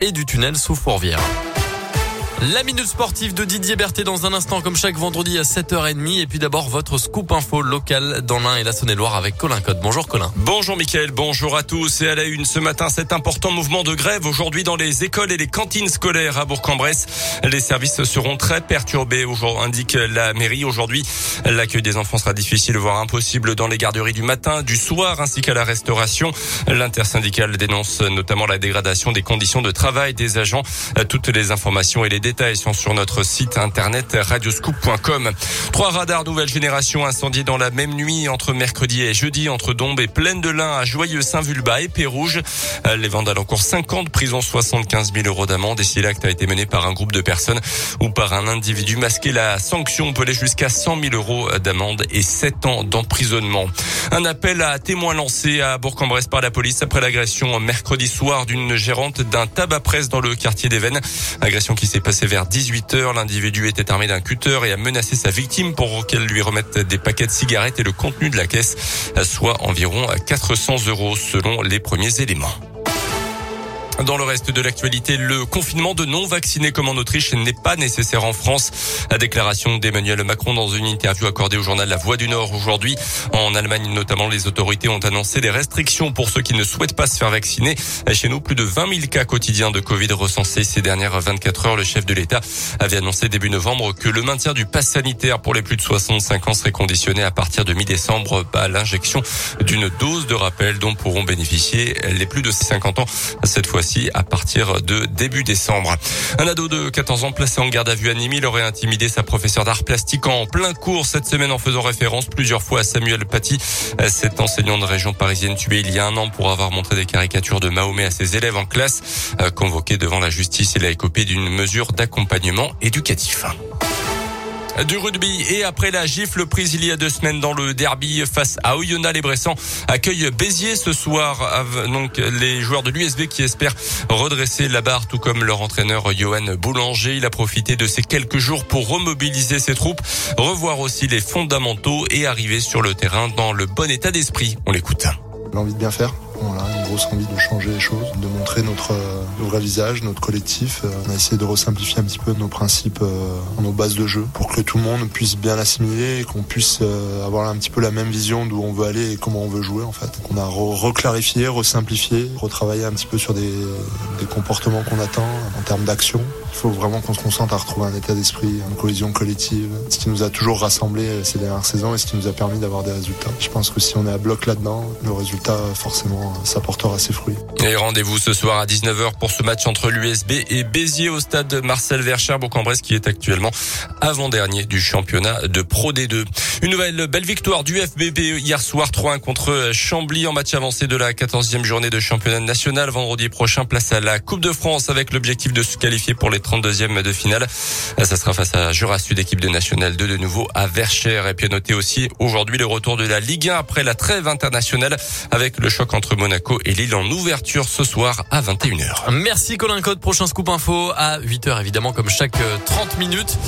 et du tunnel sous Fourvière. La minute sportive de Didier Berthet dans un instant, comme chaque vendredi à 7h30. Et puis d'abord, votre scoop info local dans l'Ain et la Saône-et-Loire avec Colin Code. Bonjour Colin. Bonjour Mickaël, bonjour à tous. Et à la une ce matin, cet important mouvement de grève aujourd'hui dans les écoles et les cantines scolaires à Bourg-en-Bresse. Les services seront très perturbés, indique la mairie. Aujourd'hui, l'accueil des enfants sera difficile, voire impossible dans les garderies du matin, du soir, ainsi qu'à la restauration. L'intersyndicale dénonce notamment la dégradation des conditions de travail des agents. Toutes les informations et les détails sont sur notre site internet radioscoop.com. Trois radars nouvelle génération incendiés dans la même nuit entre mercredi et jeudi entre Dombes et Plaine de Lin à Joyeux Saint-Vulbas et Pérouge. Les vandales encore 50 prisons, 75 000 euros d'amende. Et si l'acte a été mené par un groupe de personnes ou par un individu masqué, la sanction peut aller jusqu'à 100 000 euros d'amende et 7 ans d'emprisonnement. Un appel à témoins lancé à Bourg-en-Bresse par la police après l'agression mercredi soir d'une gérante d'un tabac presse dans le quartier d'Even. Agression qui s'est passée vers 18h. L'individu était armé d'un cutter et a menacé sa victime pour qu'elle lui remette des paquets de cigarettes et le contenu de la caisse, soit environ 400 euros selon les premiers éléments. Dans le reste de l'actualité, le confinement de non-vaccinés comme en Autriche n'est pas nécessaire en France. La déclaration d'Emmanuel Macron dans une interview accordée au journal La Voix du Nord aujourd'hui. En Allemagne notamment, les autorités ont annoncé des restrictions pour ceux qui ne souhaitent pas se faire vacciner. Chez nous, plus de 20 000 cas quotidiens de Covid recensés ces dernières 24 heures. Le chef de l'État avait annoncé début novembre que le maintien du pass sanitaire pour les plus de 65 ans serait conditionné à partir de mi-décembre à l'injection d'une dose de rappel dont pourront bénéficier les plus de 50 ans. Cette fois-ci à partir de début décembre. Un ado de 14 ans placé en garde à vue à Nîmes, il aurait intimidé sa professeure d'art plastique en plein cours cette semaine en faisant référence plusieurs fois à Samuel Paty, cet enseignant de région parisienne tué il y a un an pour avoir montré des caricatures de Mahomet à ses élèves en classe. Convoqué devant la justice, il a écopé d'une mesure d'accompagnement éducatif. Du rugby et après la gifle prise il y a deux semaines dans le derby face à Oyonnax, les Bressans accueillent Béziers ce soir. Donc les joueurs de l'USB qui espèrent redresser la barre, tout comme leur entraîneur Johan Boulanger. Il a profité de ces quelques jours pour remobiliser ses troupes, revoir aussi les fondamentaux et arriver sur le terrain dans le bon état d'esprit. On l'écoute. L'envie de bien faire. Voilà, une grosse envie de changer les choses, de montrer notre euh, vrai visage, notre collectif. Euh, on a essayé de resimplifier un petit peu nos principes, euh, nos bases de jeu, pour que tout le monde puisse bien l'assimiler et qu'on puisse avoir un petit peu la même vision d'où on veut aller et comment on veut jouer en fait. On a reclarifié, resimplifié, retravaillé un petit peu sur des comportements qu'on attend en termes d'action. Il faut vraiment qu'on se concentre à retrouver un état d'esprit, une cohésion collective, ce qui nous a toujours rassemblés ces dernières saisons et ce qui nous a permis d'avoir des résultats. Je pense que si on est à bloc là-dedans, le résultat forcément ça portera ses fruits. Et rendez-vous ce soir à 19h pour ce match entre l'USB et Béziers au stade Marcel Vercher Bourg-en-Bresse qui est actuellement avant-dernier du championnat de Pro D2. Une nouvelle belle victoire du FBB hier soir 3-1 contre Chambly en match avancé de la 14e journée de championnat national. Vendredi prochain, place à la Coupe de France avec l'objectif de se qualifier pour les 32e de finale. Ça sera face à Jura Sud, équipe de National 2 de nouveau à Verchères. Et puis à noter aussi aujourd'hui le retour de la Ligue 1 après la trêve internationale avec le choc entre Monaco et Lille en ouverture ce soir à 21h. Merci Colin Code. Prochain scoop info à 8h évidemment comme chaque 30 minutes.